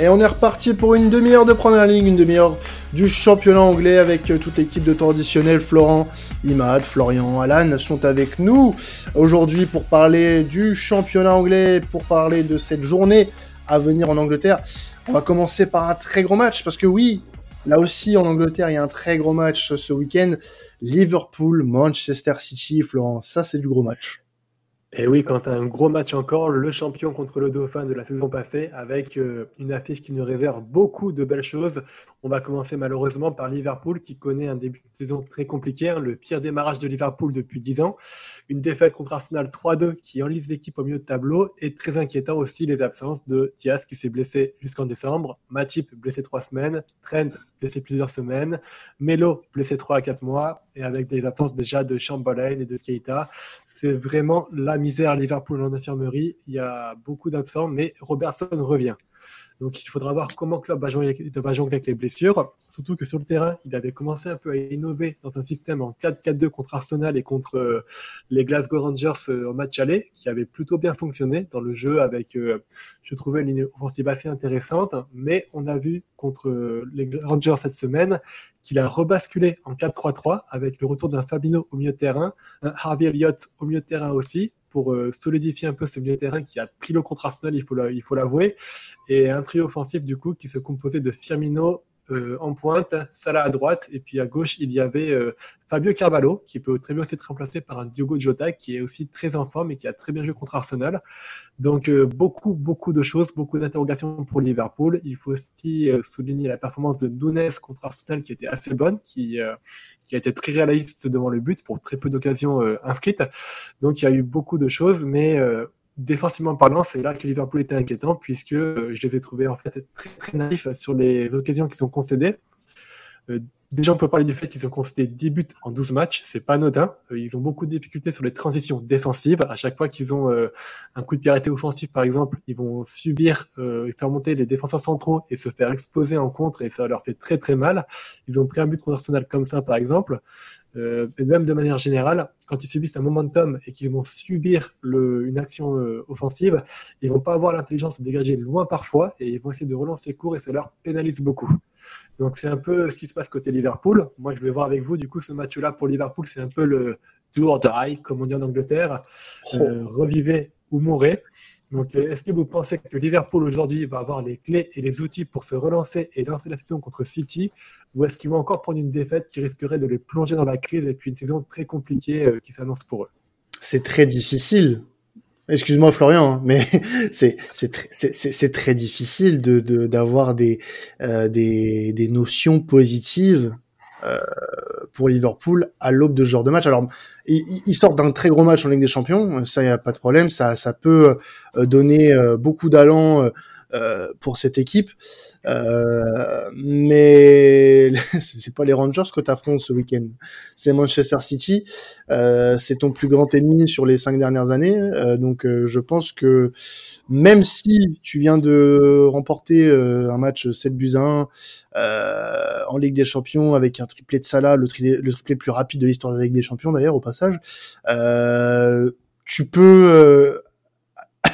Et on est reparti pour une demi-heure de première ligne, une demi-heure du championnat anglais avec euh, toute l'équipe de traditionnel. Florent, Imad, Florian, Alan sont avec nous aujourd'hui pour parler du championnat anglais, pour parler de cette journée à venir en Angleterre. On va commencer par un très gros match parce que oui, là aussi en Angleterre, il y a un très gros match ce week-end. Liverpool, Manchester City, Florent, ça c'est du gros match. Et oui, quand un gros match encore, le champion contre le dauphin de la saison passée, avec euh, une affiche qui nous réserve beaucoup de belles choses. On va commencer malheureusement par Liverpool, qui connaît un début de saison très compliqué, hein, le pire démarrage de Liverpool depuis 10 ans. Une défaite contre Arsenal 3-2 qui enlise l'équipe au milieu de tableau, et très inquiétant aussi les absences de Diaz qui s'est blessé jusqu'en décembre, Matip blessé 3 semaines, Trent blessé plusieurs semaines, Melo blessé 3 à 4 mois, et avec des absences déjà de Chamberlain et de Keita c'est vraiment la misère à Liverpool en infirmerie. Il y a beaucoup d'absents, mais Robertson revient. Donc il faudra voir comment Klopp va jongler, avec les blessures. Surtout que sur le terrain, il avait commencé un peu à innover dans un système en 4-4-2 contre Arsenal et contre euh, les Glasgow Rangers euh, au match aller, qui avait plutôt bien fonctionné dans le jeu avec, euh, je trouvais, une offensive assez intéressante. Mais on a vu contre les Rangers cette semaine qu'il a rebasculé en 4-3-3 avec le retour d'un Fabino au milieu de terrain, un Harvey Elliott au milieu de terrain aussi, pour euh, solidifier un peu ce milieu de terrain qui a pris le contre Arsenal, il faut l'avouer, et un trio offensif du coup qui se composait de Firmino, euh, en pointe, Salah à droite, et puis à gauche, il y avait euh, Fabio Carvalho, qui peut très bien être remplacé par un Diogo Jota, qui est aussi très en forme et qui a très bien joué contre Arsenal. Donc, euh, beaucoup, beaucoup de choses, beaucoup d'interrogations pour Liverpool. Il faut aussi souligner la performance de Nunes contre Arsenal, qui était assez bonne, qui, qui a été très réaliste devant le but pour très peu d'occasions inscrites. Donc, il y a eu beaucoup de choses, mais défensivement parlant, c'est là que Liverpool était inquiétant puisque euh, je les ai trouvés en fait très, très naïfs sur les occasions qui sont concédées. Déjà, on peut parler du fait qu'ils ont concédé 10 buts en 12 matchs. C'est pas anodin. Euh, ils ont beaucoup de difficultés sur les transitions défensives. À chaque fois qu'ils ont euh, un coup de pied arrêté offensif, par exemple, ils vont subir, euh, faire monter les défenseurs centraux et se faire exploser en contre et ça leur fait très très mal. Ils ont pris un but contre Arsenal comme ça, par exemple. Euh, et même de manière générale, quand ils subissent un momentum et qu'ils vont subir le, une action euh, offensive, ils vont pas avoir l'intelligence de dégager loin parfois et ils vont essayer de relancer court et ça leur pénalise beaucoup. Donc c'est un peu ce qui se passe côté Liverpool. Moi, je vais voir avec vous, du coup, ce match-là pour Liverpool, c'est un peu le do or die, comme on dit en Angleterre. Oh. Euh, revivez ou mourrez. Donc, euh, est-ce que vous pensez que Liverpool aujourd'hui va avoir les clés et les outils pour se relancer et lancer la saison contre City? Ou est-ce qu'ils vont encore prendre une défaite qui risquerait de les plonger dans la crise et puis une saison très compliquée euh, qui s'annonce pour eux? C'est très difficile Excuse-moi Florian, hein, mais c'est c'est très difficile d'avoir des, euh, des notions positives euh, pour Liverpool à l'aube de ce genre de match. Alors ils, sortent d'un très gros match en Ligue des Champions, ça y a pas de problème, ça ça peut euh, donner beaucoup d'allant pour cette équipe. Euh, mais c'est pas les Rangers que tu affrontes ce week-end. C'est Manchester City. Euh, c'est ton plus grand ennemi sur les cinq dernières années. Euh, donc je pense que même si tu viens de remporter un match 7 buts 1 en Ligue des Champions avec un triplé de Salah, le, le triplé plus rapide de l'histoire de la Ligue des Champions d'ailleurs au passage, tu peux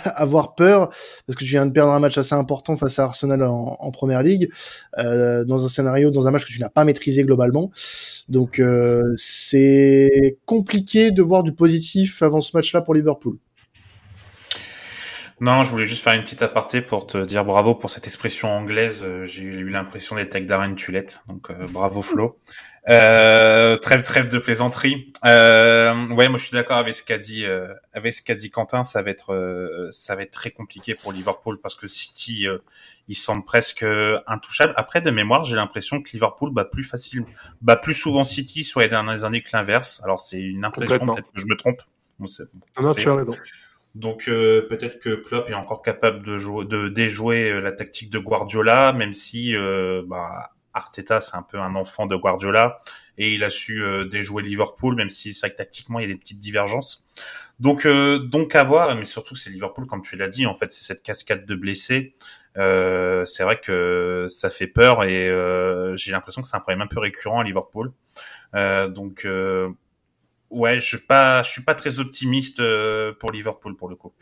avoir peur parce que tu viens de perdre un match assez important face à Arsenal en, première ligue euh, dans un scénario dans un match que tu n'as pas maîtrisé globalement. Donc euh, c'est compliqué de voir du positif avant ce match là pour Liverpool non, je voulais juste faire une petite aparté pour te dire bravo pour cette expression anglaise. Euh, j'ai eu l'impression d'être avec Darren Tulette, donc bravo Flo. Euh, trêve, trêve de plaisanterie. Euh, ouais, moi je suis d'accord avec ce qu'a dit, euh, avec ce qu'a dit Quentin. Ça va être, euh, ça va être très compliqué pour Liverpool parce que City, euh, ils semblent presque intouchables. Après, de mémoire, j'ai l'impression que Liverpool bat plus facile, bat plus souvent City sur les dernières années que l'inverse. Alors c'est une impression, peut-être que je me trompe. Bon, non, tu as raison. Donc peut-être que Klopp est encore capable de jouer, de déjouer la tactique de Guardiola, même si bah, Arteta, c'est un peu un enfant de Guardiola et il a su euh, déjouer Liverpool, même si ça tactiquement il y a des petites divergences. Donc euh, donc à voir, mais surtout c'est Liverpool comme tu l'as dit en fait, c'est cette cascade de blessés. Euh, c'est vrai que ça fait peur et j'ai l'impression que c'est un problème un peu récurrent à Liverpool. donc ouais, je suis pas je suis pas très optimiste pour Liverpool pour le coup.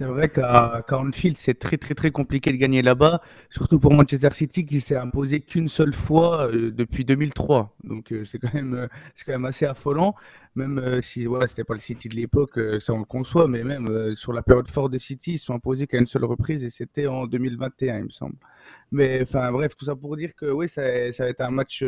C'est vrai qu'à Anfield, c'est très très très compliqué de gagner là-bas, surtout pour Manchester City qui s'est imposé qu'une seule fois euh, depuis 2003. Donc euh, c'est quand même euh, c'est quand même assez affolant. Même si voilà, c'était pas le City de l'époque, ça on le conçoit, mais même sur la période forte de City, ils se sont imposés qu'à une seule reprise et c'était en 2021, il me semble. Mais enfin bref, tout ça pour dire que oui, ça, va être un match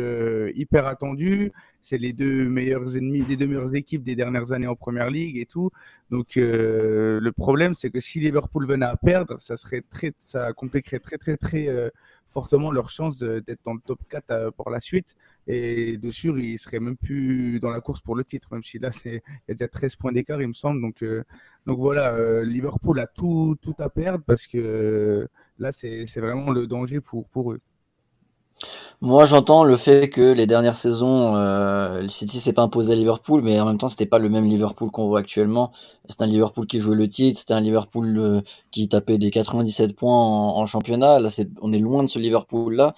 hyper attendu. C'est les deux meilleurs ennemis, les deux meilleures équipes des dernières années en Première Ligue et tout. Donc le problème, c'est que si Liverpool venait à perdre, ça serait très, ça compliquerait très très très euh, fortement leur chance d'être dans le top 4 euh, pour la suite. Et de sûr, ils seraient même plus dans la course pour le titre, même si là, il y a déjà 13 points d'écart, il me semble. Donc, euh, donc voilà, Liverpool a tout, tout à perdre parce que là, c'est vraiment le danger pour, pour eux. Moi, j'entends le fait que les dernières saisons, euh, le City s'est pas imposé à Liverpool, mais en même temps, c'était pas le même Liverpool qu'on voit actuellement. C'est un Liverpool qui jouait le titre, c'était un Liverpool euh, qui tapait des 97 points en, championnat. Là, c'est, on est loin de ce Liverpool-là.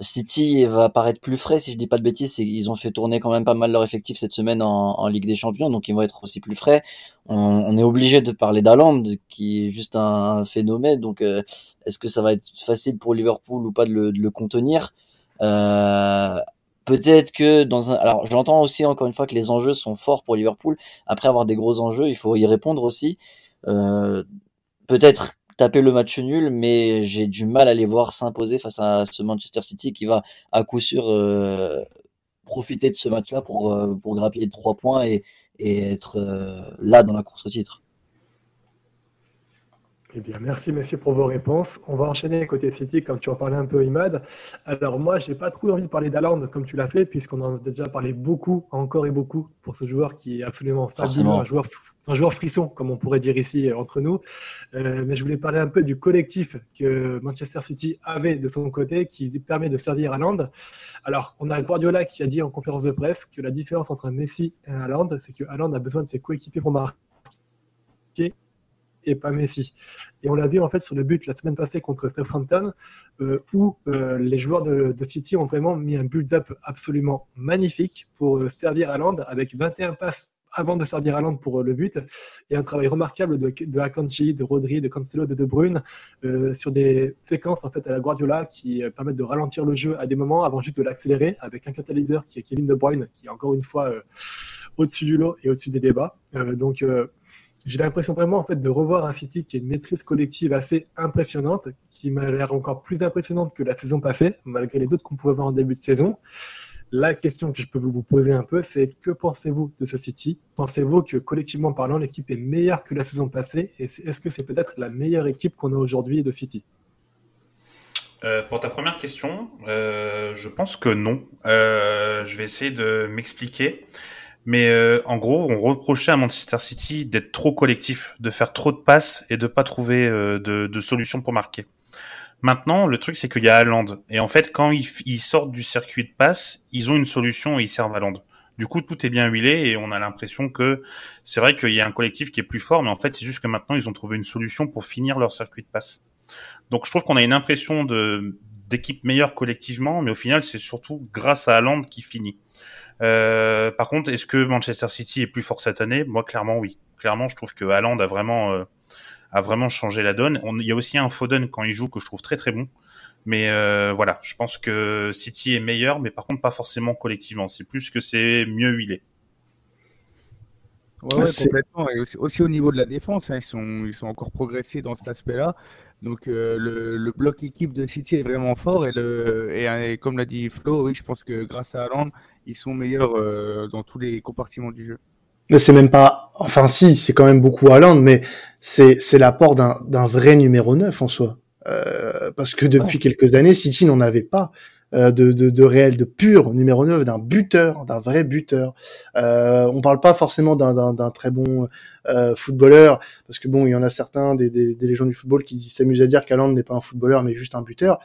City va paraître plus frais, si je dis pas de bêtises. Ils ont fait tourner quand même pas mal leur effectif cette semaine en, Ligue des Champions, donc ils vont être aussi plus frais. On, est obligé de parler d'Aland, qui est juste un, phénomène. Donc, euh, est-ce que ça va être facile pour Liverpool ou pas de le, de le contenir? Euh, peut-être que dans un, alors j'entends aussi encore une fois que les enjeux sont forts pour Liverpool. Après avoir des gros enjeux, il faut y répondre aussi. Euh, peut-être taper le match nul, mais j'ai du mal à les voir s'imposer face à ce Manchester City qui va à coup sûr euh, profiter de ce match-là pour pour grappiller trois points et, être là dans la course au titre. Eh bien, merci messieurs pour vos réponses. On va enchaîner côté City, comme tu en parlais un peu, Imad. Alors moi, j'ai pas trop envie de parler d'Aland comme tu l'as fait, puisqu'on en a déjà parlé beaucoup, encore et beaucoup, pour ce joueur qui est absolument fabuleux, un joueur, un joueur frisson, comme on pourrait dire ici euh, entre nous. Euh, mais je voulais parler un peu du collectif que Manchester City avait de son côté, qui permet de servir Haaland. Alors, on a Guardiola qui a dit en conférence de presse que la différence entre un Messi et un Haaland, c'est que Haaland a besoin de ses coéquipiers pour marquer et pas Messi. Et on l'a vu en fait sur le but la semaine passée contre Southampton, euh, où euh, les joueurs de, City ont vraiment mis un build-up absolument magnifique pour euh, servir à avec 21 passes avant de servir à Land pour le but, et un travail remarquable de, de Akanji, de Rodri, de Cancelo, de De Bruyne, sur des séquences en fait à la Guardiola qui permettent de ralentir le jeu à des moments avant juste de l'accélérer avec un catalyseur qui est Kevin De Bruyne, qui est encore une fois au-dessus du lot et au-dessus des débats. donc j'ai l'impression vraiment en fait de revoir un City qui a une maîtrise collective assez impressionnante, qui m'a l'air encore plus impressionnante que la saison passée, malgré les doutes qu'on pouvait voir en début de saison. La question que je peux vous poser un peu, c'est que pensez-vous de ce City? Pensez-vous que collectivement parlant, l'équipe est meilleure que la saison passée? Et est-ce que c'est peut-être la meilleure équipe qu'on a aujourd'hui de City? Euh, pour ta première question, euh, je pense que non. Euh, je vais essayer de m'expliquer. Mais euh, en gros, on reprochait à Manchester City d'être trop collectif, de faire trop de passes et de pas trouver euh, de, de solutions pour marquer. Maintenant, le truc c'est qu'il y a Haaland et en fait, quand ils, sortent du circuit de passe, ils ont une solution et ils servent Haaland. Du coup, tout est bien huilé et on a l'impression que c'est vrai qu'il y a un collectif qui est plus fort, mais en fait, c'est juste que maintenant ils ont trouvé une solution pour finir leur circuit de passe. Donc, je trouve qu'on a une impression d'équipe meilleure collectivement, mais au final, c'est surtout grâce à Haaland qui finit. Euh, par contre, est-ce que Manchester City est plus fort cette année? Moi, clairement, oui. Clairement, je trouve que Haaland a vraiment euh, a vraiment changé la donne. il y a aussi un Foden quand il joue que je trouve très très bon. Mais euh, voilà, je pense que City est meilleur, mais par contre pas forcément collectivement. C'est plus que c'est mieux huilé. Ouais, ouais complètement. Et aussi, au niveau de la défense, hein, ils, sont, ils sont encore progressés dans cet aspect-là. Donc euh, le, le, bloc équipe de City est vraiment fort et, le, et, comme l'a dit Flo, oui, je pense que grâce à Haaland, ils sont meilleurs euh, dans tous les compartiments du jeu. Mais c'est même pas, enfin si, c'est quand même beaucoup Haaland, mais c'est l'apport d'un d'un vrai numéro 9 en soi. Euh, parce que depuis quelques années, City n'en avait pas. Euh, de, de, de, réel, de pur numéro 9, d'un buteur, d'un vrai buteur. Euh, on parle pas forcément d'un très bon euh, footballeur, parce que bon, il y en a certains des, des, des légendes du football qui s'amusent à dire qu'Aland n'est pas un footballeur, mais juste un buteur,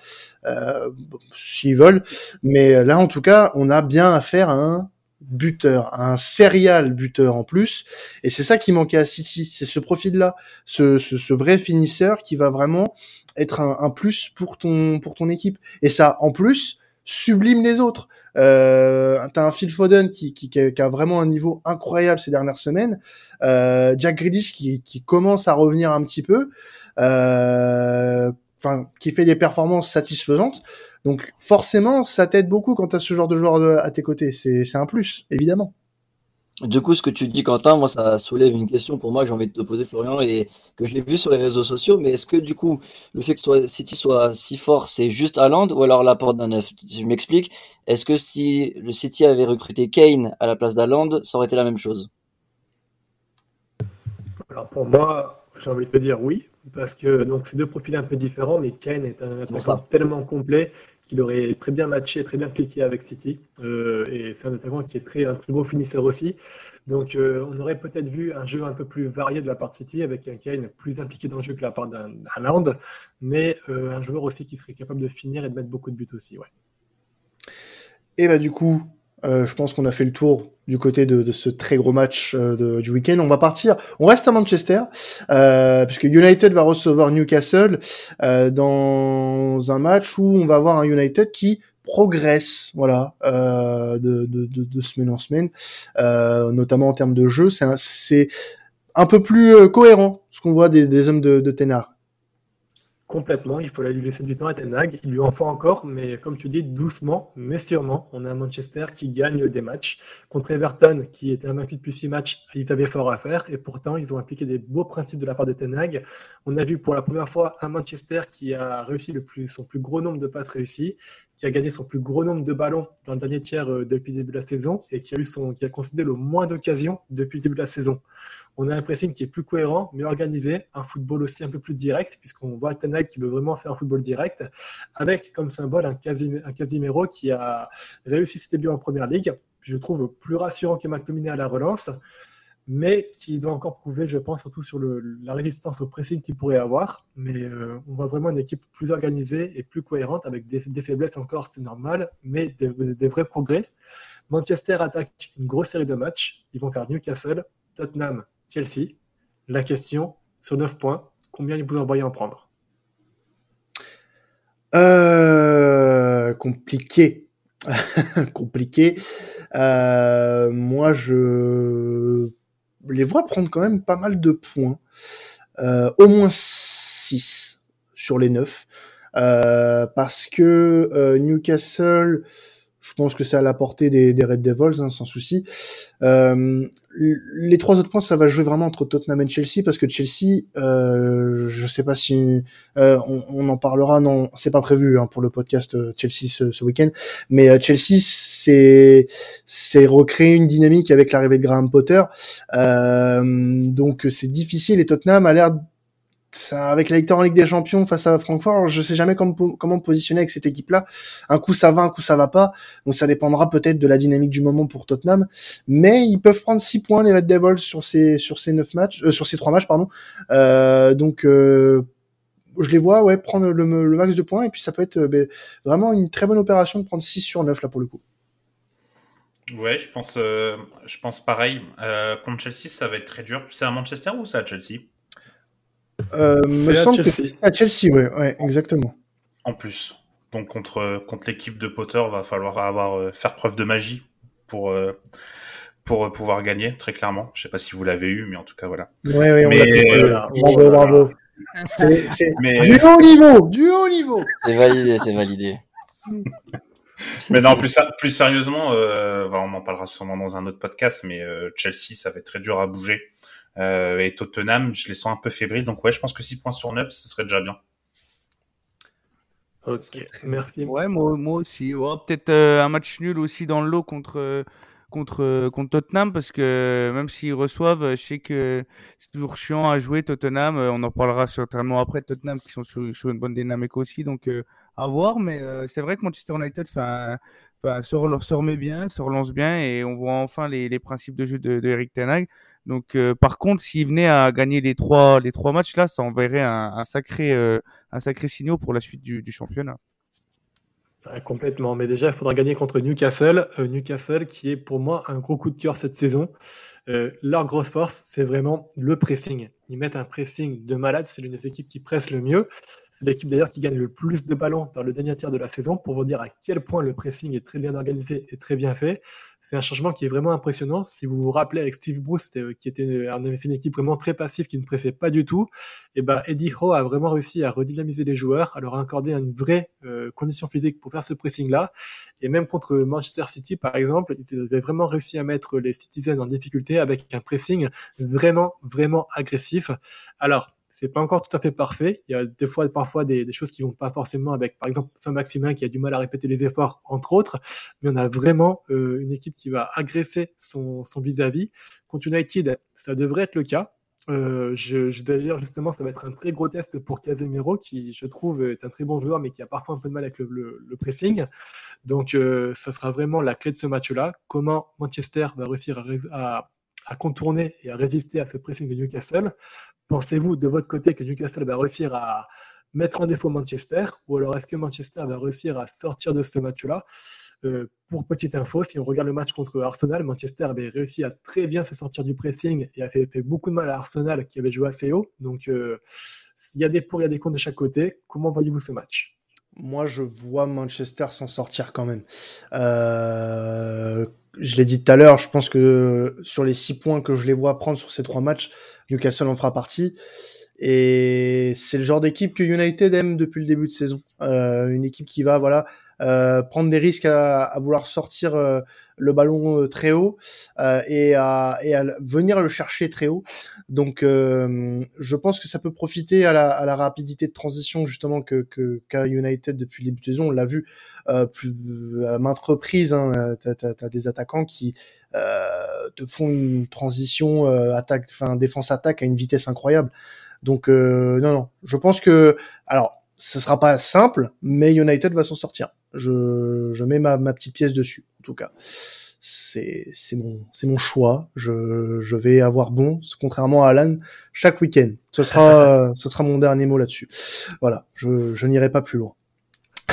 euh, s'ils veulent. Mais là, en tout cas, on a bien affaire à un buteur, un serial buteur en plus, et c'est ça qui manquait à City, c'est ce profil-là, ce, ce, ce, vrai finisseur qui va vraiment être un, plus pour ton pour ton équipe. Et ça, en plus, sublime les autres. Euh, T'as un Phil Foden qui, qui, qui, a vraiment un niveau incroyable ces dernières semaines. Euh, Jack Grealish qui, qui commence à revenir un petit peu. Euh, enfin, qui fait des performances satisfaisantes. Donc forcément, ça t'aide beaucoup quand tu as ce genre de joueur à tes côtés. C'est un plus, évidemment. Du coup, ce que tu dis, Quentin, moi, ça soulève une question pour moi que j'ai envie de te poser, Florian, et que je l'ai vu sur les réseaux sociaux. Mais est-ce que, du coup, le fait que soit, City soit si fort, c'est juste Haaland ou alors l'apport d'un neuf? Je m'explique. Est-ce que si le City avait recruté Kane à la place d'Haaland, ça aurait été la même chose? Alors, pour moi, j'ai envie de te dire oui, parce que donc c'est deux profils un peu différents, mais Kane est un attaquant tellement complet qu'il aurait très bien matché, très bien cliqué avec City. Euh, et c'est un attaquant qui est très, un très beau finisseur aussi. Donc euh, on aurait peut-être vu un jeu un peu plus varié de la part de City, avec un Kane plus impliqué dans le jeu que la part d'un Haaland, mais euh, un joueur aussi qui serait capable de finir et de mettre beaucoup de buts aussi. Ouais. Et bah du coup, euh, je pense qu'on a fait le tour du côté de, de ce très gros match euh, du week-end. On va partir, on reste à Manchester, euh, puisque United va recevoir Newcastle euh, dans un match où on va avoir un United qui progresse, voilà, de, de, de, semaine en semaine, notamment en termes de jeu. C'est un, un, peu plus cohérent ce qu'on voit des, des hommes de, de Ténard. Complètement, il faut lui laisser du temps à Ten Hag. Il lui en faut encore, mais comme tu dis, doucement, mais sûrement. On a Manchester qui gagne des matchs. Contre Everton, qui était invaincu depuis six matchs, ils avaient fort à faire. Et pourtant, ils ont appliqué des beaux principes de la part de Ten Hag. On a vu pour la première fois un Manchester qui a réussi son plus gros nombre de passes réussies, qui a gagné son plus gros nombre de ballons dans le dernier tiers euh, depuis le début de la saison et qui a, eu son, qui a concédé le moins d'occasions depuis le début de la saison. On a un pressing qui est plus cohérent, mieux organisé, un football aussi un peu plus direct, puisqu'on voit Tanag qui veut vraiment faire un football direct, avec comme symbole un, Casimiro qui a réussi ses débuts en première ligue. Je trouve plus rassurant que McTominay à la relance, mais qui doit encore prouver, je pense, surtout sur la résistance au pressing qu'il pourrait avoir. Mais euh, on voit vraiment une équipe plus organisée et plus cohérente, avec des, faiblesses encore, c'est normal, mais des, vrais progrès. Manchester attaque une grosse série de matchs. Ils vont faire Newcastle, Tottenham, Chelsea. La question, sur 9 points, combien vous en voyez en prendre? Euh, Compliqué. compliqué. Euh, moi, je les vois prendre quand même pas mal de points. Euh, au moins 6 sur les 9. Euh, parce que euh, Newcastle, je pense que c'est à la portée des, des Red Devils, hein, sans souci. Euh, les trois autres points, ça va jouer vraiment entre Tottenham et Chelsea parce que Chelsea, euh, je sais pas si euh, on, on, en parlera. Non, c'est pas prévu hein, pour le podcast euh, Chelsea ce, ce week-end. Mais euh, Chelsea, c'est c'est recréer une dynamique avec l'arrivée de Graham Potter. Euh, donc c'est difficile. Et Tottenham a l'air avec la victoire en Ligue des Champions face à Francfort, je sais jamais comment, comment me positionner avec cette équipe-là. Un coup ça va, un coup ça va pas. Donc ça dépendra peut-être de la dynamique du moment pour Tottenham. Mais ils peuvent prendre 6 points les Red Devils sur ces sur ces neuf matchs, euh, sur ces trois matchs pardon. Euh, donc euh, je les vois ouais prendre le, max de points et puis ça peut être ben, vraiment une très bonne opération de prendre 6 sur 9 là pour le coup. Ouais, je pense, je pense pareil. contre Chelsea, ça va être très dur. C'est à Manchester ou c'est à Chelsea? Euh, me semble que c'est à Chelsea, ouais, ouais, exactement. En plus. Donc contre, contre l'équipe de Potter, va falloir avoir, euh, faire preuve de magie pour, euh, pour pouvoir gagner, très clairement. Je sais pas si vous l'avez eu, mais en tout cas, voilà. Ouais, ouais, on mais, bravo, bravo. C'est du haut niveau, du haut niveau. C'est validé, c'est validé. mais non, plus, plus sérieusement, euh, on en parlera sûrement dans un autre podcast, mais Chelsea, ça va être très dur à bouger. Euh, et Tottenham, je les sens un peu fébriles. Donc ouais, je pense que 6 points sur 9, ce serait déjà bien. Ok, merci. Ouais, moi, moi aussi. Peut-être euh, un match nul aussi dans le lot contre, contre, contre Tottenham, parce que même s'ils reçoivent, je sais que c'est toujours chiant à jouer Tottenham. Euh, on en parlera certainement après. Tottenham qui sont sur, sur une bonne dynamique aussi, donc à voir. Mais c'est vrai que Manchester United fait un, se, remet bien, se relance bien, et on voit enfin les, les principes de jeu de, de Eric Ten donc, euh, par contre, s'il venait à gagner les trois, les trois matchs là, ça enverrait un, sacré, euh, un sacré signal pour la suite du, du championnat. complètement. Mais déjà, il faudra gagner contre Newcastle. Euh, Newcastle qui est pour moi un gros coup de cœur cette saison. Euh, leur grosse force, c'est vraiment le pressing. Ils mettent un pressing de malade. C'est l'une des équipes qui presse le mieux. C'est l'équipe d'ailleurs qui gagne le plus de ballons dans le dernier tiers de la saison pour vous dire à quel point le pressing est très bien organisé et très bien fait. C'est un changement qui est vraiment impressionnant. Si vous vous rappelez avec Steve Bruce, qui était, on avait fait une équipe vraiment très passive qui ne pressait pas du tout, et ben Eddie Howe a vraiment réussi à redynamiser les joueurs, à leur accorder une vraie euh, condition physique pour faire ce pressing-là. Et même contre Manchester City, par exemple, ils avaient vraiment réussi à mettre les Citizens en difficulté avec un pressing vraiment, vraiment agressif. Alors, c'est pas encore tout à fait parfait. Il y a des fois, parfois, des, choses qui vont pas forcément avec, par exemple, Saint-Maximin qui a du mal à répéter les efforts, entre autres. Mais on a vraiment euh, une équipe qui va agresser son vis-à-vis. Contre United, ça devrait être le cas. Euh, je, je d'ailleurs justement, ça va être un très gros test pour Casemiro, qui je trouve est un très bon joueur, mais qui a parfois un peu de mal avec le, pressing. Donc, euh, ça sera vraiment la clé de ce match-là. Comment Manchester va réussir à, à contourner et à résister à ce pressing de Newcastle. Pensez-vous de votre côté que Newcastle va réussir à mettre en défaut Manchester ou alors est-ce que Manchester va réussir à sortir de ce match-là? Euh, Pour petite info, si on regarde le match contre Arsenal, Manchester avait réussi à très bien se sortir du pressing et a fait, beaucoup de mal à Arsenal qui avait joué assez haut. Donc euh, il y a des pour, il y a des contre de chaque côté. Comment voyez-vous ce match? Moi, je vois Manchester s'en sortir quand même. Euh, je l'ai dit tout à l'heure, je pense que sur les six points que je les vois prendre sur ces trois matchs, Newcastle en fera partie. Et c'est le genre d'équipe que United aime depuis le début de saison. Euh, une équipe qui va voilà prendre des risques à, à vouloir sortir euh, le ballon euh, très haut euh, et, à, et à venir le chercher très haut. Donc je pense que ça peut profiter à la, à la rapidité de transition justement que qu'a United depuis le début de saison. On l'a vu plus, à maintes reprises. Hein, T'as as, des attaquants qui te font une transition attaque, enfin défense attaque à une vitesse incroyable. Donc euh, non, non, je pense que alors ce sera pas simple, mais United va s'en sortir. Je, je mets ma, ma petite pièce dessus, en tout cas. C'est c'est mon c'est mon choix. Je, je vais avoir bon, contrairement à Alan, chaque week-end. Ce sera ce sera mon dernier mot là-dessus. Voilà, je je n'irai pas plus loin.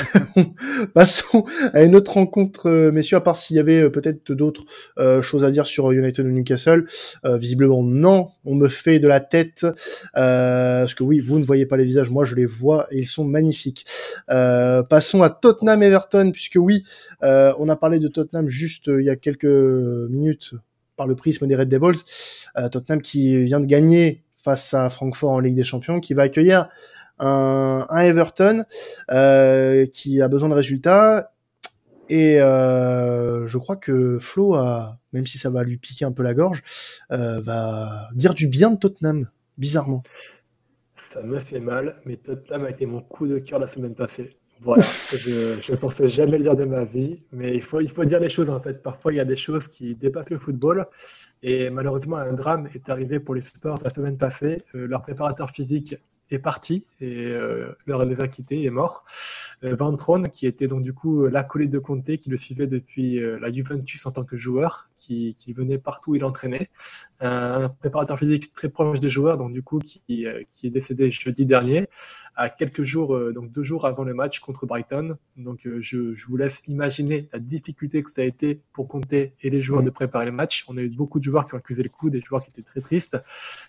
Passons à une autre rencontre, euh, messieurs, à part s'il y avait euh, peut-être d'autres euh, choses à dire sur United ou Newcastle. visiblement, non, on me fait de la tête. parce que oui, vous ne voyez pas les visages, moi je les vois et ils sont magnifiques. passons à Tottenham-Everton, puisque oui, on a parlé de Tottenham juste il y a quelques minutes par le prisme des Red Devils. Tottenham qui vient de gagner face à Francfort en Ligue des Champions, qui va accueillir un, Everton euh, qui a besoin de résultats. Et euh, je crois que Flo, a, même si ça va lui piquer un peu la gorge, euh, va dire du bien de Tottenham, bizarrement. Ça me fait mal, mais Tottenham a été mon coup de cœur la semaine passée. Voilà, je ne pensais jamais le dire de ma vie, mais il faut, il faut dire les choses en fait. Parfois, il y a des choses qui dépassent le football, et malheureusement, un drame est arrivé pour les Spurs la semaine passée. leur préparateur physique est parti et euh, leur les a quittés, est mort. Euh, Van Tron, qui était donc du coup l'acolyte de Conte, qui le suivait depuis euh, la Juventus en tant que joueur, qui, qui venait partout où il entraînait. Un préparateur physique très proche des joueurs, donc du coup qui, euh, qui est décédé jeudi dernier, à quelques jours, euh, donc deux jours avant le match contre Brighton. Donc je, je, vous laisse imaginer la difficulté que ça a été pour Conte et les joueurs mm. de préparer le match. On a eu beaucoup de joueurs qui ont accusé le coup, des joueurs qui étaient très tristes,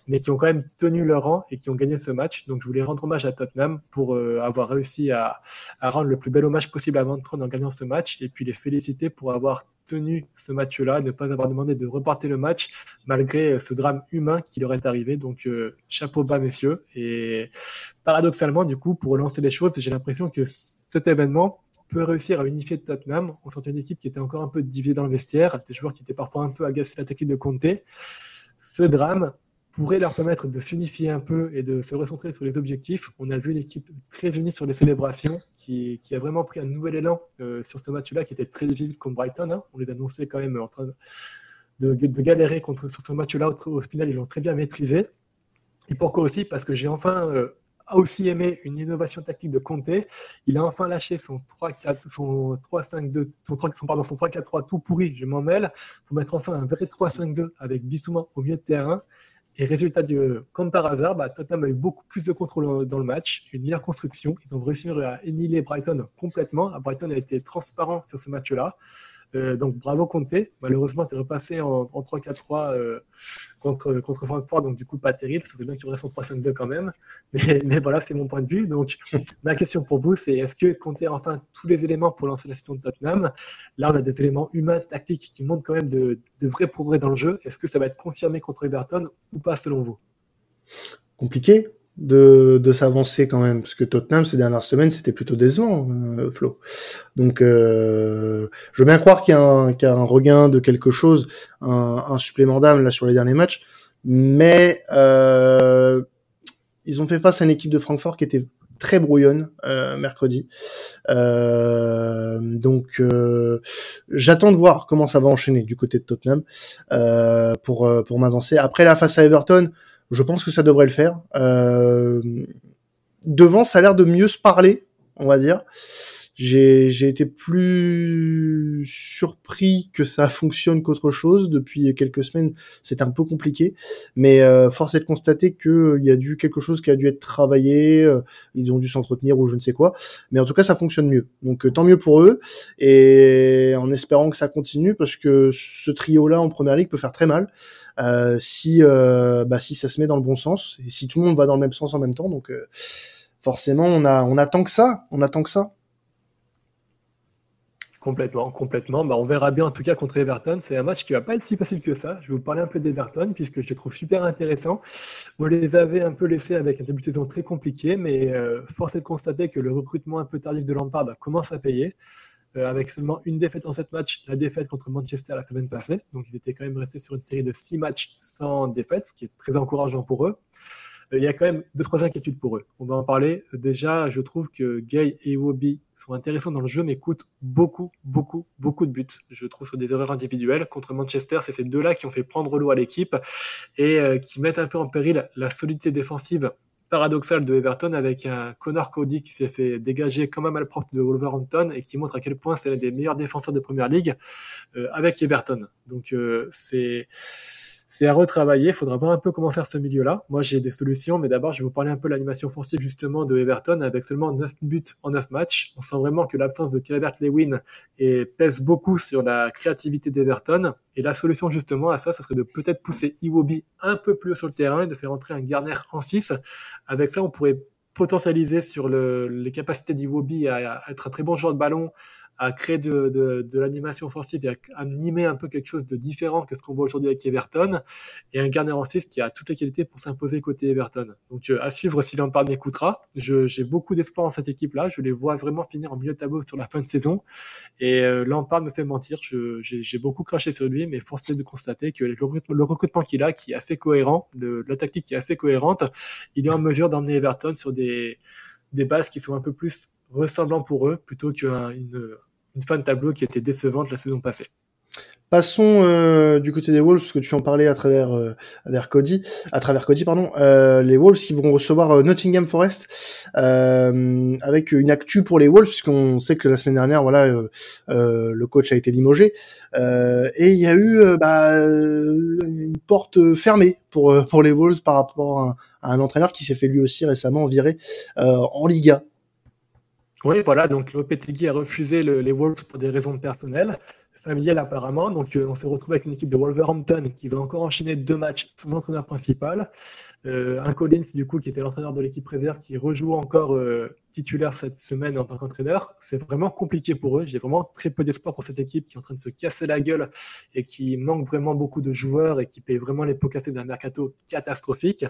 mais qui ont quand même tenu leur rang et qui ont gagné ce match. Donc je voulais rendre hommage à Tottenham pour euh, avoir réussi à, rendre le plus bel hommage possible à Van en gagnant ce match et puis les féliciter pour avoir tenu ce match-là, ne pas avoir demandé de reporter le match malgré euh, ce drame humain qui leur est arrivé. Donc euh, chapeau bas messieurs. Et paradoxalement, du coup, pour relancer les choses, j'ai l'impression que cet événement peut réussir à unifier Tottenham. On sentait une équipe qui était encore un peu divisée dans le vestiaire, des joueurs qui étaient parfois un peu agacés de la technique de Conte. Ce drame pourrait leur permettre de s'unifier un peu et de se recentrer sur les objectifs. On a vu une équipe très unie sur les célébrations qui, a vraiment pris un nouvel élan euh, sur ce match-là qui était très difficile contre Brighton. Hein. On les annonçait quand même en train de, galérer contre, sur ce match-là. Au, final, ils l'ont très bien maîtrisé. Et pourquoi aussi? Parce que j'ai enfin euh, aussi aimé une innovation tactique de Conte. Il a enfin lâché son 3-4, son 3-5-2, son 3, pardon, son 3-4-3 tout pourri, je m'en mêle, pour mettre enfin un vrai 3-5-2 avec Bissouma au milieu de terrain Et résultat, du, comme par hasard, bah, Tottenham a eu beaucoup plus de contrôle dans le match, une meilleure construction. Ils ont réussi à annihiler Brighton complètement. Brighton a été transparent sur ce match-là. Euh, donc bravo Conte. Malheureusement, tu es repassé en, 3-4-3 euh, contre, contre Francfort, donc du coup pas terrible. C'est bien que tu restes en 3-5-2 quand même. Mais, voilà, c'est mon point de vue. Donc ma question pour vous, c'est est-ce que Conte a enfin tous les éléments pour lancer la session de Tottenham? Là, on a des éléments humains, tactiques qui montrent quand même de, de vrais progrès dans le jeu. Est-ce que ça va être confirmé contre Everton ou pas selon vous? Compliqué de, de s'avancer quand même, parce que Tottenham ces dernières semaines c'était plutôt décevant, euh, Flo. Donc euh, je veux bien croire qu'il y, a un regain de quelque chose, un, supplément d'âme là sur les derniers matchs, mais euh, ils ont fait face à une équipe de Francfort qui était très brouillonne euh, mercredi. Donc j'attends de voir comment ça va enchaîner du côté de Tottenham pour pour m'avancer. Après la face à Everton, je pense que ça devrait le faire. Euh, devant, ça a l'air de mieux se parler, on va dire. J'ai été plus surpris que ça fonctionne qu'autre chose. Depuis quelques semaines, c'est un peu compliqué. Mais euh, force est de constater qu'il y a dû quelque chose qui a dû être travaillé. Euh, ils ont dû s'entretenir ou je ne sais quoi. Mais en tout cas, ça fonctionne mieux. Donc euh, tant mieux pour eux. Et en espérant que ça continue, parce que ce trio-là en première ligue peut faire très mal. Euh, si euh, bah, si ça se met dans le bon sens et si tout le monde va dans le même sens en même temps. Donc euh, forcément, on a on attend que ça, on attend que ça. Complètement, complètement. Bah, on verra bien en tout cas contre Everton. C'est un match qui va pas être si facile que ça. Je vais vous parler un peu d'Everton puisque je les trouve super intéressants. On les avait un peu laissés avec un début de saison très compliqué, mais euh, force est de constater que le recrutement un peu tardif de Lampard bah, commence à payer. Euh, avec seulement une défaite en sept matchs, la défaite contre Manchester la semaine passée. Donc ils étaient quand même restés sur une série de six matchs sans défaite, ce qui est très encourageant pour eux. Euh, il y a quand même deux, trois inquiétudes pour eux. On va en parler. Déjà, je trouve que Gay et Iwobi sont intéressants dans le jeu, mais coûtent beaucoup, beaucoup, beaucoup de buts. Je trouve sur des erreurs individuelles. Contre Manchester, c'est ces deux-là qui ont fait prendre l'eau à l'équipe et euh, qui mettent un peu en péril la solidité défensive paradoxal de Everton avec un Connor Cody qui s'est fait dégager comme un malpropre de Wolverhampton et qui montre à quel point c'est l'un des meilleurs défenseurs de première ligue euh, avec Everton. Donc c'est c'est à retravailler. Il faudra voir un peu comment faire ce milieu-là. Moi, j'ai des solutions, mais d'abord, je vais vous parler un peu de l'animation offensive justement de Everton avec seulement 9 buts en 9 matchs. On sent vraiment que l'absence de Calvert Lewin pèse beaucoup sur la créativité d'Everton. Et la solution justement à ça, ça serait de peut-être pousser Iwobi un peu plus haut sur le terrain et de faire entrer un Garner en 6. Avec ça, on pourrait potentialiser sur le, les capacités d'Iwobi à, à, être un très bon joueur de ballon, à créer de, de, de l'animation offensive et à animer un peu quelque chose de différent que ce qu'on voit aujourd'hui avec Everton, et un Garner en 6 qui a toutes les qualités pour s'imposer côté Everton. Donc euh, à suivre si Lampard m'écoutera. J'ai beaucoup d'espoir en cette équipe-là. Je les vois vraiment finir en milieu de tableau sur la fin de saison. Et euh, Lampard me fait mentir. J'ai beaucoup craché sur lui, mais force est de constater que le recrutement, le recrutement qu'il a, qui est assez cohérent, le, la tactique qui est assez cohérente, il est en mesure d'emmener Everton sur des, des bases qui sont un peu plus ressemblants pour eux, plutôt qu'une une fin de tableau qui était décevante la saison passée. Passons euh, du côté des Wolves, parce que tu en parlais à travers, euh, à Cody, à travers Cody, pardon. Euh, les Wolves qui vont recevoir euh, Nottingham Forest euh, avec une actu pour les Wolves, puisqu'on sait que la semaine dernière, voilà, le coach a été limogé et il y a eu bah, une porte fermée pour pour les Wolves par rapport à, à un entraîneur qui s'est fait lui aussi récemment virer en Liga. Oui, voilà, donc Lopetegui a refusé le, les Wolves pour des raisons personnelles familial apparemment. Donc euh, on s'est retrouvé avec une équipe de Wolverhampton qui va encore enchaîner deux matchs sans entraîneur principal. Euh, un Collins du coup qui était l'entraîneur de l'équipe réserve qui rejoue encore euh, titulaire cette semaine en tant qu'entraîneur. C'est vraiment compliqué pour eux. J'ai vraiment très peu d'espoir pour cette équipe qui est en train de se casser la gueule et qui manque vraiment beaucoup de joueurs et qui paye vraiment les pots cassés d'un mercato catastrophique.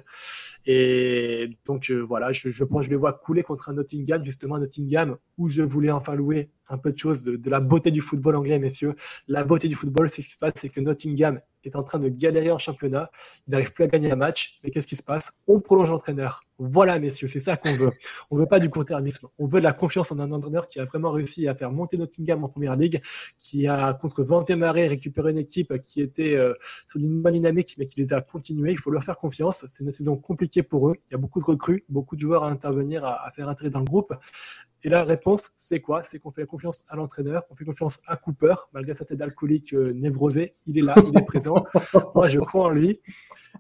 Et donc voilà, je, je pense je les vois couler contre un Nottingham, justement un Nottingham où je voulais enfin louer un peu de choses de, la beauté du football anglais, messieurs. La beauté du football, c'est ce qui se passe, c'est que Nottingham est en train de galérer en championnat. Il n'arrive plus à gagner un match. Mais qu'est-ce qui se passe? On prolonge l'entraîneur. Voilà, messieurs, c'est ça qu'on veut. On veut pas du court-termisme. On veut de la confiance en un entraîneur qui a vraiment réussi à faire monter Nottingham en première ligue, qui a, contre 20e arrêt, récupéré une équipe qui était euh, sur une bonne dynamique, mais qui les a continués. Il faut leur faire confiance. C'est une saison compliquée pour eux. Il y a beaucoup de recrues, beaucoup de joueurs à intervenir, à, à faire entrer dans le groupe. Et la réponse, c'est quoi? C'est qu'on fait confiance à l'entraîneur, on fait confiance à Cooper, malgré sa tête d'alcoolique euh, névrosée. Il est là, il est présent. Moi, je crois en lui.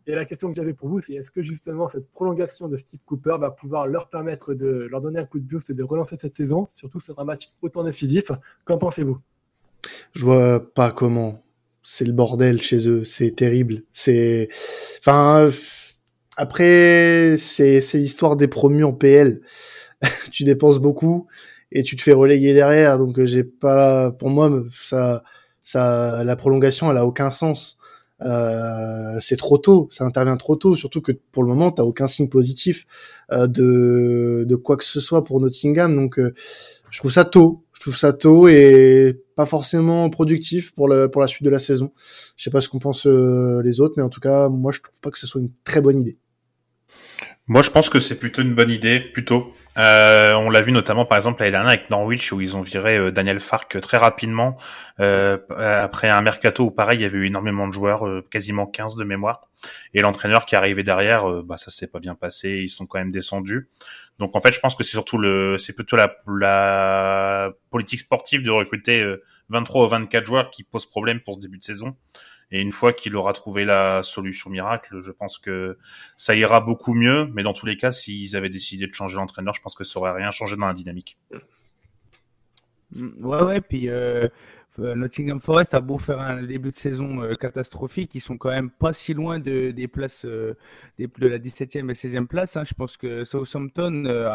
Et la question que j'avais pour vous, c'est est-ce que justement cette prolongation de Steve Cooper va pouvoir leur permettre de leur donner un coup de boost et de relancer cette saison, surtout sur un match autant décisif Qu'en pensez-vous? Je vois pas comment. C'est le bordel chez eux, c'est terrible. C'est, enfin, après, c'est c'est l'histoire des promus en PL. tu dépenses beaucoup et tu te fais relayer derrière. Donc euh, j'ai pas, pour moi, ça, ça, la prolongation, elle a aucun sens. Euh, c'est trop tôt, ça intervient trop tôt, surtout que pour le moment, t'as aucun signe positif euh, de, de quoi que ce soit pour Nottingham. Donc, euh, je trouve ça tôt. Je trouve ça tôt et pas forcément productif pour la pour la suite de la saison. Je sais pas ce qu'en pensent euh, les autres, mais en tout cas, moi, je trouve pas que ce soit une très bonne idée. Moi, je pense que c'est plutôt une bonne idée, plutôt. Euh, on l'a vu notamment, par exemple, l'année dernière avec Norwich, où ils ont viré euh, Daniel Fark très rapidement, euh, après un mercato où, pareil, il y avait eu énormément de joueurs, euh, quasiment 15 de mémoire. Et l'entraîneur qui arrivé derrière, euh, bah, ça s'est pas bien passé, ils sont quand même descendus. Donc, en fait, je pense que c'est surtout le, c'est plutôt la, la politique sportive de recruter 23 ou 24 joueurs qui pose problème pour ce début de saison. Et une fois qu'il aura trouvé la solution miracle, je pense que ça ira beaucoup mieux. Mais dans tous les cas, s'ils avaient décidé de changer l'entraîneur, je pense que ça aurait rien changé dans la dynamique. Mm, ouais, ouais, puis euh, Nottingham Forest a beau faire un début de saison euh, catastrophique, ils sont quand même pas si loin de, des places euh, de la 17e et 16e place. Hein. Je pense que Southampton, euh,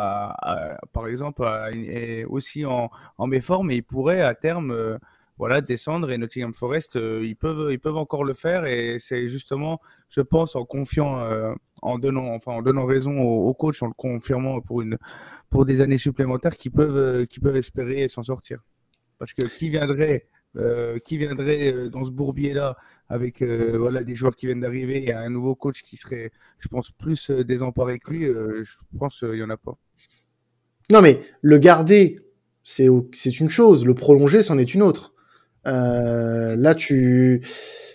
par exemple, est aussi en, en méforme et il pourrait à terme euh, voilà, descendre et Nottingham Forest, euh, ils peuvent, ils peuvent encore le faire et c'est justement, je pense, en confiant, euh, en donnant, enfin, en donnant raison au, au, coach, en le confirmant pour une, pour des années supplémentaires, qui peuvent, euh, peuvent espérer s'en sortir. Parce que qui viendrait, euh, qui viendrait dans ce bourbier-là avec, voilà, des joueurs qui viennent d'arriver et un nouveau coach qui serait, je pense, plus désemparé que lui, je pense, il y en a pas. Non, mais le garder, c'est une chose, le prolonger, c'en est une autre. Euh, là, tu,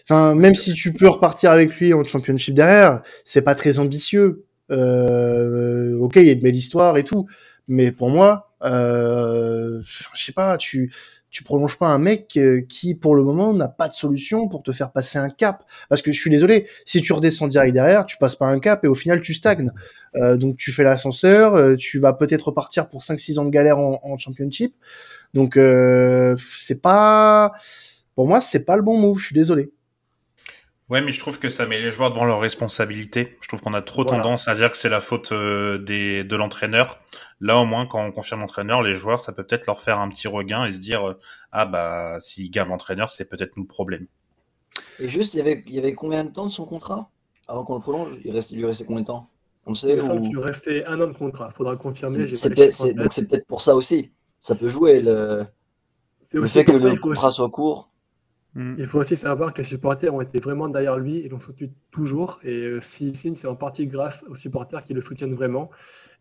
enfin, même si tu peux repartir avec lui en championship derrière, c'est pas très ambitieux. Euh, ok, il y a de belles histoires et tout, mais pour moi, euh, je sais pas, tu, tu prolonges pas un mec euh, qui, pour le moment, n'a pas de solution pour te faire passer un cap. Parce que je suis désolé, si tu redescends direct derrière, tu passes pas un cap et au final tu stagnes. Euh, donc tu fais l'ascenseur, euh, tu vas peut-être repartir pour 5-6 ans de galère en, en championship. Donc euh, c'est pas, pour moi, c'est pas le bon move. Je suis désolé. Ouais, mais je trouve que ça met les joueurs devant leurs responsabilités. Je trouve qu'on a trop voilà. tendance à dire que c'est la faute euh, des, de l'entraîneur. Là, au moins, quand on confirme l'entraîneur, les joueurs, ça peut peut-être leur faire un petit regain et se dire euh, ah bah s'ils gavent l'entraîneur, c'est peut-être nous le problème. Et juste, il y avait, il y avait combien de temps de son contrat? Avant qu'on le prolonge Il, reste, il lui restait combien de temps? On sait. Il ou... restait un an de contrat. Faudra confirmer. C'est peut-être, donc c'est peut-être pour ça aussi. Ça peut jouer le, le fait que le contrat aussi. soit court. Mm. Il faut aussi savoir que les supporters ont été vraiment derrière lui et l'ont soutenu toujours. Et euh, s'il signe, c'est en partie grâce aux supporters qui le soutiennent vraiment.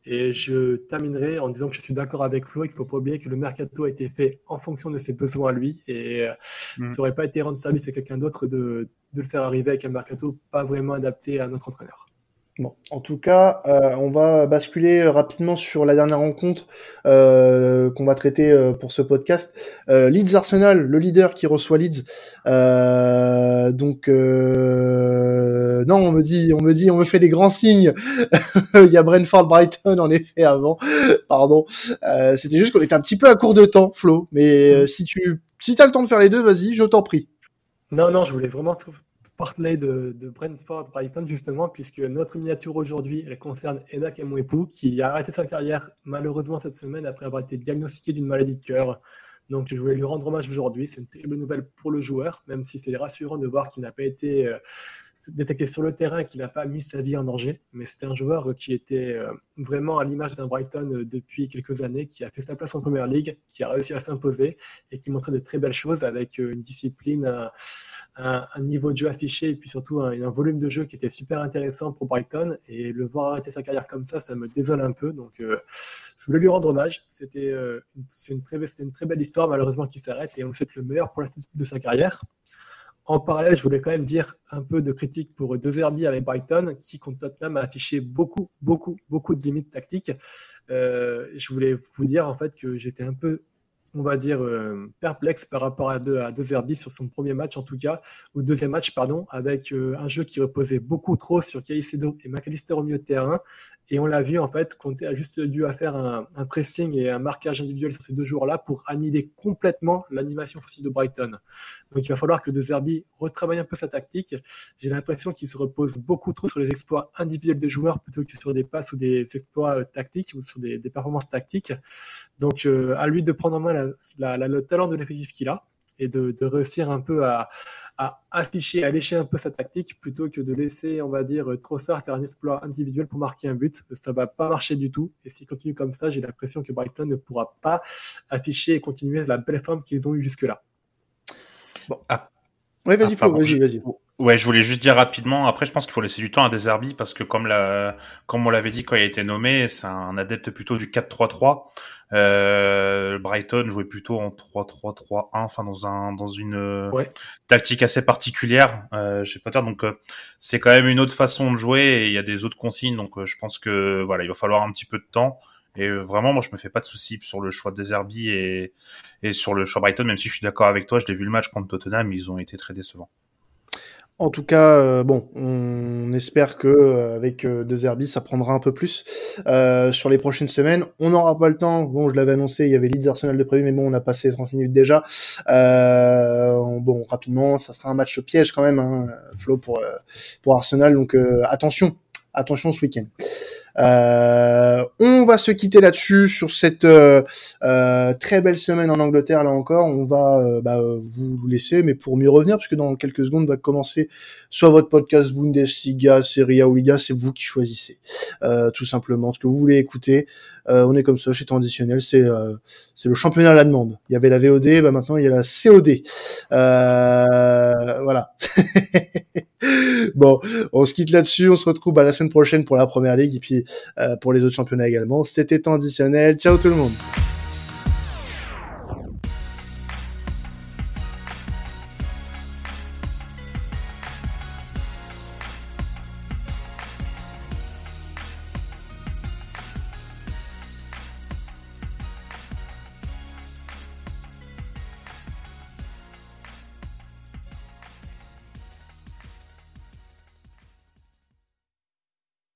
Et je terminerai en disant que je suis d'accord avec Flo et qu'il ne faut pas oublier que le mercato a été fait en fonction de ses besoins à lui. Et euh, mm. ça n'aurait pas été rendre service à quelqu'un d'autre de, de, le faire arriver avec un mercato pas vraiment adapté à notre entraîneur. Bon, en tout cas, euh, on va basculer rapidement sur la dernière rencontre euh, qu'on va traiter euh, pour ce podcast. Euh, Leeds Arsenal, le leader qui reçoit Leeds. Euh, donc, euh, non, on me dit, on me dit, on me fait des grands signes. Il y a Brentford Brighton en effet avant. Pardon. C'était juste qu'on était un petit peu à court de temps, Flo. Mais si tu, si as le temps de faire les deux, vas-y, je t'en prie. Non, non, je voulais vraiment parler de, de Brentford Brighton justement, puisque notre miniature aujourd'hui, elle concerne Enak Mwepu, qui a arrêté sa carrière malheureusement cette semaine après avoir été diagnostiqué d'une maladie de cœur. Donc je voulais lui rendre hommage aujourd'hui. C'est une terrible nouvelle pour le joueur, même si c'est rassurant de voir qu'il n'a pas été euh, détecté sur le terrain, qu'il n'a pas mis sa vie en danger. Mais c'était un joueur qui était euh, vraiment à l'image d'un Brighton euh, depuis quelques années, qui a fait sa place en Première Ligue, qui a réussi à s'imposer et qui montrait de très belles choses avec une discipline, un, niveau de jeu affiché et puis surtout un, volume de jeu qui était super intéressant pour Brighton. Et le voir arrêter sa carrière comme ça, ça me désole un peu. Donc euh, je voulais lui rendre hommage. C'était euh, une, très, une très belle histoire malheureusement qui s'arrête et on souhaite le meilleur pour la suite de sa carrière. En parallèle, je voulais quand même dire un peu de critique pour De Zerbi avec Brighton, qui contre Tottenham a affiché beaucoup, beaucoup, beaucoup de limites tactiques. Euh, je voulais vous dire en fait que j'étais un peu on va dire, euh, perplexe par rapport à De, à de Zerbi sur son premier match en tout cas, ou deuxième match, pardon, avec euh, un jeu qui reposait beaucoup trop sur Caicedo et McAllister au milieu de terrain. Et on l'a vu en fait, Conte a juste dû à faire un, pressing et un marquage individuel sur ces deux jours-là pour annihiler complètement l'animation offensive de Brighton. Donc il va falloir que De Zerbi retravaille un peu sa tactique. J'ai l'impression qu'il se repose beaucoup trop sur les exploits individuels des joueurs plutôt que sur des passes ou des exploits euh, tactiques ou sur des, performances tactiques. Donc à lui de prendre en main la, la, le talent de l'effectif qu'il a et de, de, réussir un peu à, à, afficher, à lécher un peu sa tactique plutôt que de laisser, on va dire, Trossard faire un exploit individuel pour marquer un but. Ça va pas marcher du tout. Et s'il continue comme ça, j'ai l'impression que Brighton ne pourra pas afficher et continuer la belle forme qu'ils ont eue jusque-là. Bon. Ah. Oui, vas-y, ah, vas-y, vas-y. Ouais, je voulais juste dire rapidement. Après, je pense qu'il faut laisser du temps à Deserbi parce que comme la, comme on l'avait dit quand il a été nommé, c'est un adepte plutôt du 4-3-3. Euh, Brighton jouait plutôt en 3-3-3-1, enfin dans un, dans une ouais. tactique assez particulière. Euh, je sais pas dire. Donc euh, c'est quand même une autre façon de jouer et il y a des autres consignes. Donc euh, je pense que voilà, il va falloir un petit peu de temps. Et euh, vraiment, moi, je me fais pas de soucis sur le choix de Deserbi et, et sur le choix Brighton, même si je suis d'accord avec toi. Je l'ai vu le match contre Tottenham, ils ont été très décevants. En tout cas, euh, bon, on espère que euh, avec euh, De Zerbi, ça prendra un peu plus euh, sur les prochaines semaines. On n'aura pas le temps. Bon, je l'avais annoncé, il y avait Leeds Arsenal de prévu, mais bon, on a passé 30 minutes déjà. bon, rapidement, ça sera un match piège quand même, hein, Flo pour pour Arsenal. Donc attention, attention ce week-end. Euh, on va se quitter là-dessus sur cette euh, euh, très belle semaine en Angleterre là encore. On va bah, vous laisser, mais pour mieux revenir, puisque dans quelques secondes va commencer soit votre podcast Bundesliga, Serie A ou Liga, c'est vous qui choisissez tout simplement ce que vous voulez écouter. On est comme ça chez Traditionnel, c'est c'est le championnat à la demande. Il y avait la VOD, bah maintenant il y a la COD. voilà. bon, on se quitte là-dessus. On se retrouve bah, la semaine prochaine pour la première ligue et puis euh, pour les autres championnats également. C'était temps additionnel. Ciao tout le monde.